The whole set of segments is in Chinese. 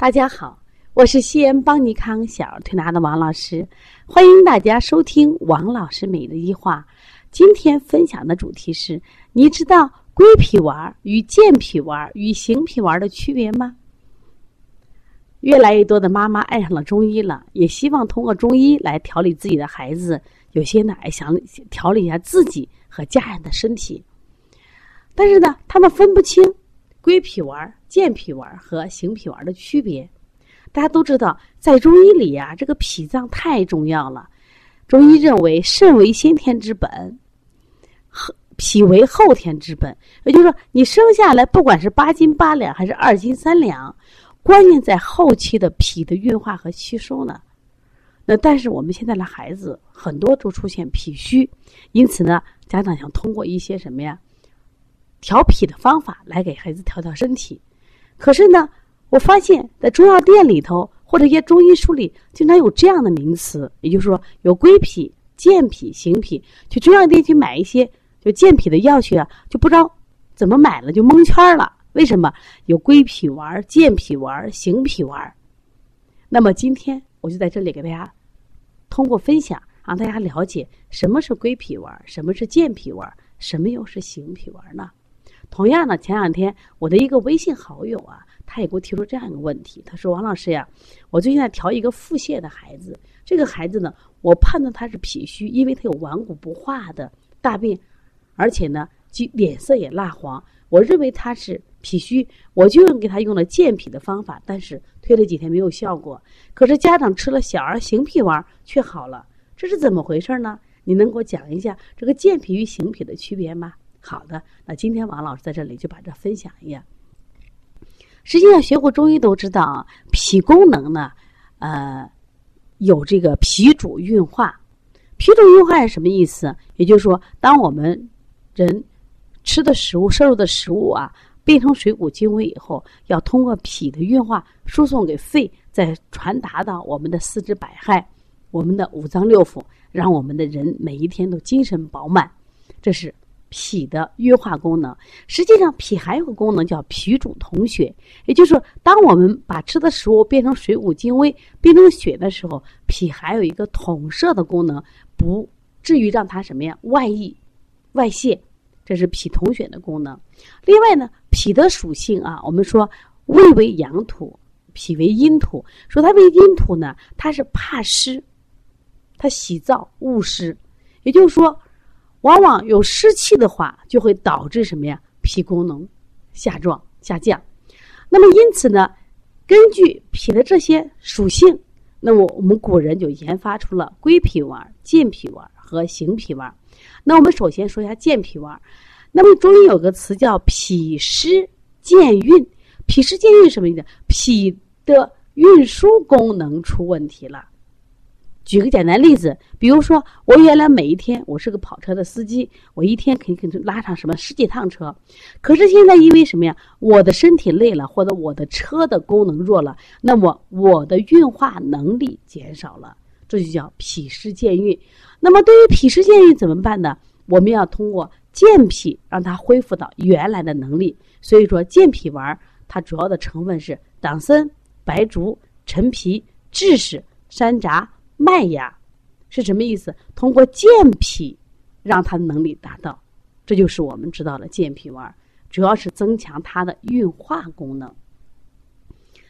大家好，我是西安邦尼康小儿推拿的王老师，欢迎大家收听王老师每日一话。今天分享的主题是：你知道归脾丸与健脾丸与行脾丸的区别吗？越来越多的妈妈爱上了中医了，也希望通过中医来调理自己的孩子。有些呢，还想调理一下自己和家人的身体，但是呢，他们分不清归脾丸。健脾丸和行脾丸的区别，大家都知道，在中医里呀，这个脾脏太重要了。中医认为，肾为先天之本，后脾为后天之本。也就是说，你生下来不管是八斤八两还是二斤三两，关键在后期的脾的运化和吸收呢。那但是我们现在的孩子很多都出现脾虚，因此呢，家长想通过一些什么呀，调脾的方法来给孩子调调身体。可是呢，我发现，在中药店里头或者一些中医书里，经常有这样的名词，也就是说，有归脾、健脾、行脾。去中药店去买一些就健脾的药去啊，就不知道怎么买了，就蒙圈了。为什么有归脾丸、健脾丸、行脾丸？那么今天我就在这里给大家通过分享，让大家了解什么是归脾丸，什么是健脾丸，什么又是行脾丸呢？同样呢，前两天我的一个微信好友啊，他也给我提出这样一个问题。他说：“王老师呀，我最近在调一个腹泻的孩子，这个孩子呢，我判断他是脾虚，因为他有顽固不化的大便，而且呢，就脸色也蜡黄。我认为他是脾虚，我就用给他用了健脾的方法，但是推了几天没有效果。可是家长吃了小儿行脾丸却好了，这是怎么回事呢？你能给我讲一下这个健脾与行脾的区别吗？”好的，那今天王老师在这里就把这分享一下。实际上，学过中医都知道啊，脾功能呢，呃，有这个脾主运化。脾主运化是什么意思？也就是说，当我们人吃的食物、摄入的食物啊，变成水谷精微以后，要通过脾的运化输送给肺，再传达到我们的四肢百骸、我们的五脏六腑，让我们的人每一天都精神饱满。这是。脾的运化功能，实际上脾还有个功能叫脾主统血，也就是说，当我们把吃的食物变成水谷精微、变成血的时候，脾还有一个统摄的功能，不至于让它什么呀外溢、外泄，这是脾统血的功能。另外呢，脾的属性啊，我们说胃为阳土，脾为阴土，说它为阴土呢，它是怕湿，它喜燥恶湿，也就是说。往往有湿气的话，就会导致什么呀？脾功能下降下降。那么因此呢，根据脾的这些属性，那么我们古人就研发出了归脾丸、健脾丸和行脾丸。那我们首先说一下健脾丸。那么中医有个词叫脾湿健运，脾湿健运什么意思？脾的运输功能出问题了。举个简单例子，比如说我原来每一天我是个跑车的司机，我一天肯定拉上什么十几趟车，可是现在因为什么呀？我的身体累了，或者我的车的功能弱了，那么我的运化能力减少了，这就叫脾湿健运。那么对于脾湿健运怎么办呢？我们要通过健脾让它恢复到原来的能力。所以说健脾丸它主要的成分是党参、白术、陈皮、枳实、山楂。麦芽是什么意思？通过健脾，让它能力达到，这就是我们知道的健脾丸，主要是增强它的运化功能。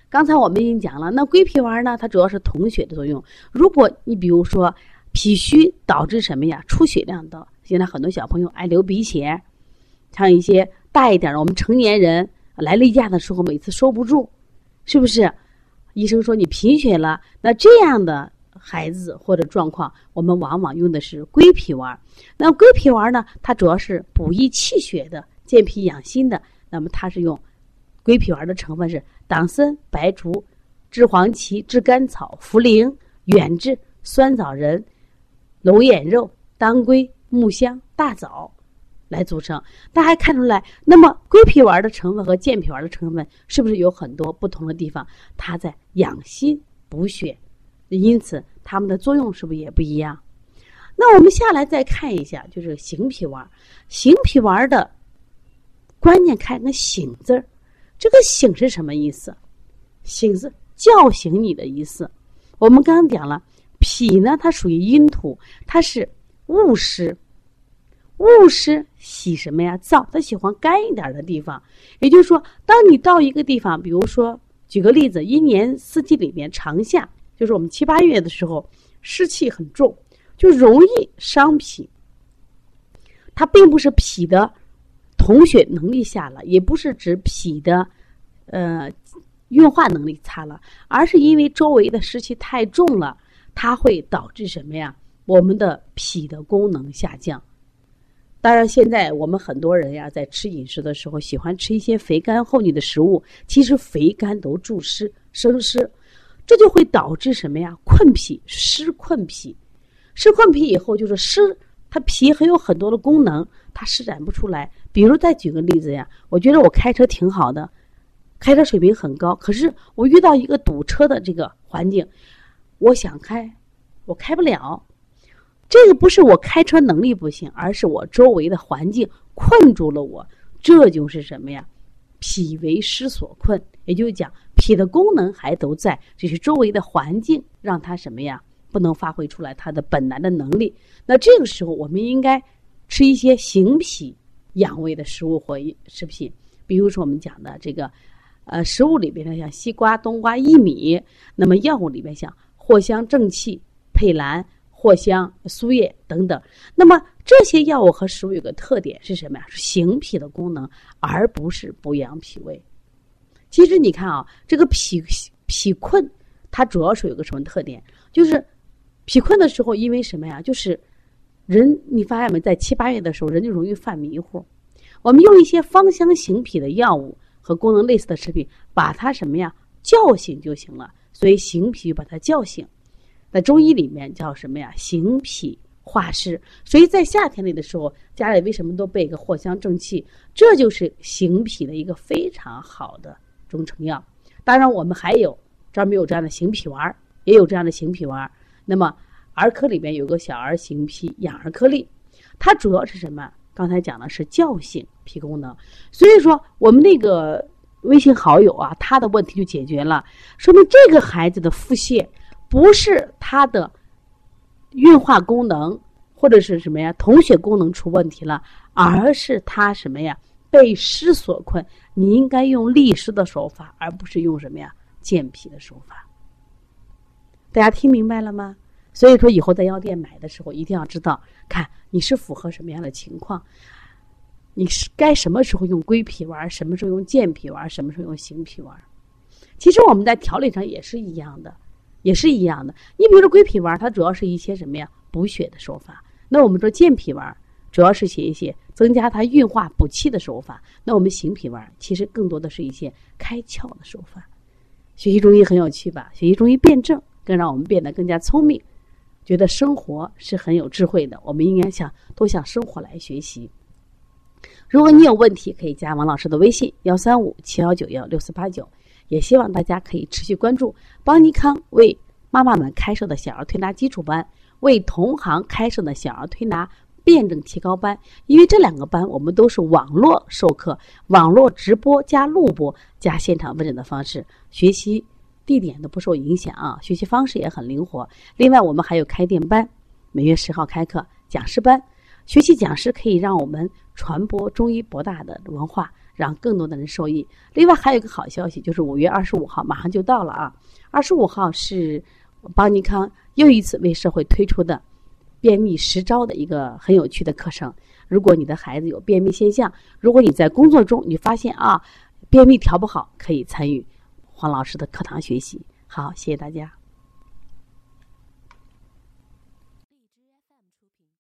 刚才我们已经讲了，那归脾丸呢？它主要是统血的作用。如果你比如说脾虚导致什么呀？出血量大，现在很多小朋友爱流鼻血，像一些大一点的我们成年人来例假的时候，每次收不住，是不是？医生说你贫血了，那这样的。孩子或者状况，我们往往用的是归脾丸。那归脾丸呢？它主要是补益气血的、健脾养心的。那么它是用归脾丸的成分是党参、白术、炙黄芪、炙甘草、茯苓、远志、酸枣仁、龙眼肉、当归、木香、大枣来组成。大家看出来，那么归脾丸的成分和健脾丸的成分是不是有很多不同的地方？它在养心补血。因此，它们的作用是不是也不一样？那我们下来再看一下，就是行脾丸。行脾丸的关键看那“醒”字儿，这个“醒”是什么意思？醒是叫醒你的意思。我们刚刚讲了，脾呢，它属于阴土，它是雾湿，雾湿喜什么呀？燥，它喜欢干一点的地方。也就是说，当你到一个地方，比如说，举个例子，一年四季里面长夏，就是我们七八月的时候，湿气很重，就容易伤脾。它并不是脾的统血能力下了，也不是指脾的呃运化能力差了，而是因为周围的湿气太重了，它会导致什么呀？我们的脾的功能下降。当然，现在我们很多人呀，在吃饮食的时候喜欢吃一些肥甘厚腻的食物，其实肥甘都助湿生湿，这就会导致什么呀？困脾湿困脾，湿困脾以后就是湿。它脾还有很多的功能，它施展不出来。比如再举个例子呀，我觉得我开车挺好的，开车水平很高。可是我遇到一个堵车的这个环境，我想开，我开不了。这个不是我开车能力不行，而是我周围的环境困住了我。这就是什么呀？脾为湿所困，也就是讲脾的功能还都在，只是周围的环境让它什么呀？不能发挥出来它的本来的能力，那这个时候我们应该吃一些行脾养胃的食物或食品，比如说我们讲的这个，呃，食物里边的像西瓜、冬瓜、薏米，那么药物里边像藿香正气、佩兰、藿香、苏叶等等。那么这些药物和食物有个特点是什么呀？是行脾的功能，而不是补养脾胃。其实你看啊，这个脾脾困，它主要是有个什么特点？就是。脾困的时候，因为什么呀？就是人，你发现没，在七八月的时候，人就容易犯迷糊。我们用一些芳香行脾的药物和功能类似的食品，把它什么呀叫醒就行了。所以行脾把它叫醒，在中医里面叫什么呀？行脾化湿。所以在夏天里的时候，家里为什么都备一个藿香正气？这就是行脾的一个非常好的中成药。当然，我们还有专门有这样的行脾丸，也有这样的行脾丸。那么儿科里面有个小儿行脾养儿颗粒，它主要是什么？刚才讲的是叫醒脾功能，所以说我们那个微信好友啊，他的问题就解决了，说明这个孩子的腹泻不是他的运化功能或者是什么呀，统血功能出问题了，而是他什么呀被湿所困。你应该用利湿的手法，而不是用什么呀健脾的手法。大家听明白了吗？所以说以后在药店买的时候，一定要知道，看你是符合什么样的情况，你是该什么时候用归脾丸，什么时候用健脾丸，什么时候用行脾丸。其实我们在调理上也是一样的，也是一样的。你比如说归脾丸，它主要是一些什么呀？补血的手法。那我们说健脾丸，主要是写一些增加它运化补气的手法。那我们行脾丸，其实更多的是一些开窍的手法。学习中医很有趣吧？学习中医辩证。更让我们变得更加聪明，觉得生活是很有智慧的。我们应该向多向生活来学习。如果你有问题，可以加王老师的微信：幺三五七幺九幺六四八九。也希望大家可以持续关注邦尼康为妈妈们开设的小儿推拿基础班，为同行开设的小儿推拿辩证提高班。因为这两个班我们都是网络授课、网络直播加录播加现场问诊的方式学习。地点都不受影响啊，学习方式也很灵活。另外，我们还有开店班，每月十号开课讲师班，学习讲师可以让我们传播中医博大的文化，让更多的人受益。另外，还有一个好消息，就是五月二十五号马上就到了啊！二十五号是邦尼康又一次为社会推出的便秘实招的一个很有趣的课程。如果你的孩子有便秘现象，如果你在工作中你发现啊便秘调不好，可以参与。黄老师的课堂学习，好，谢谢大家。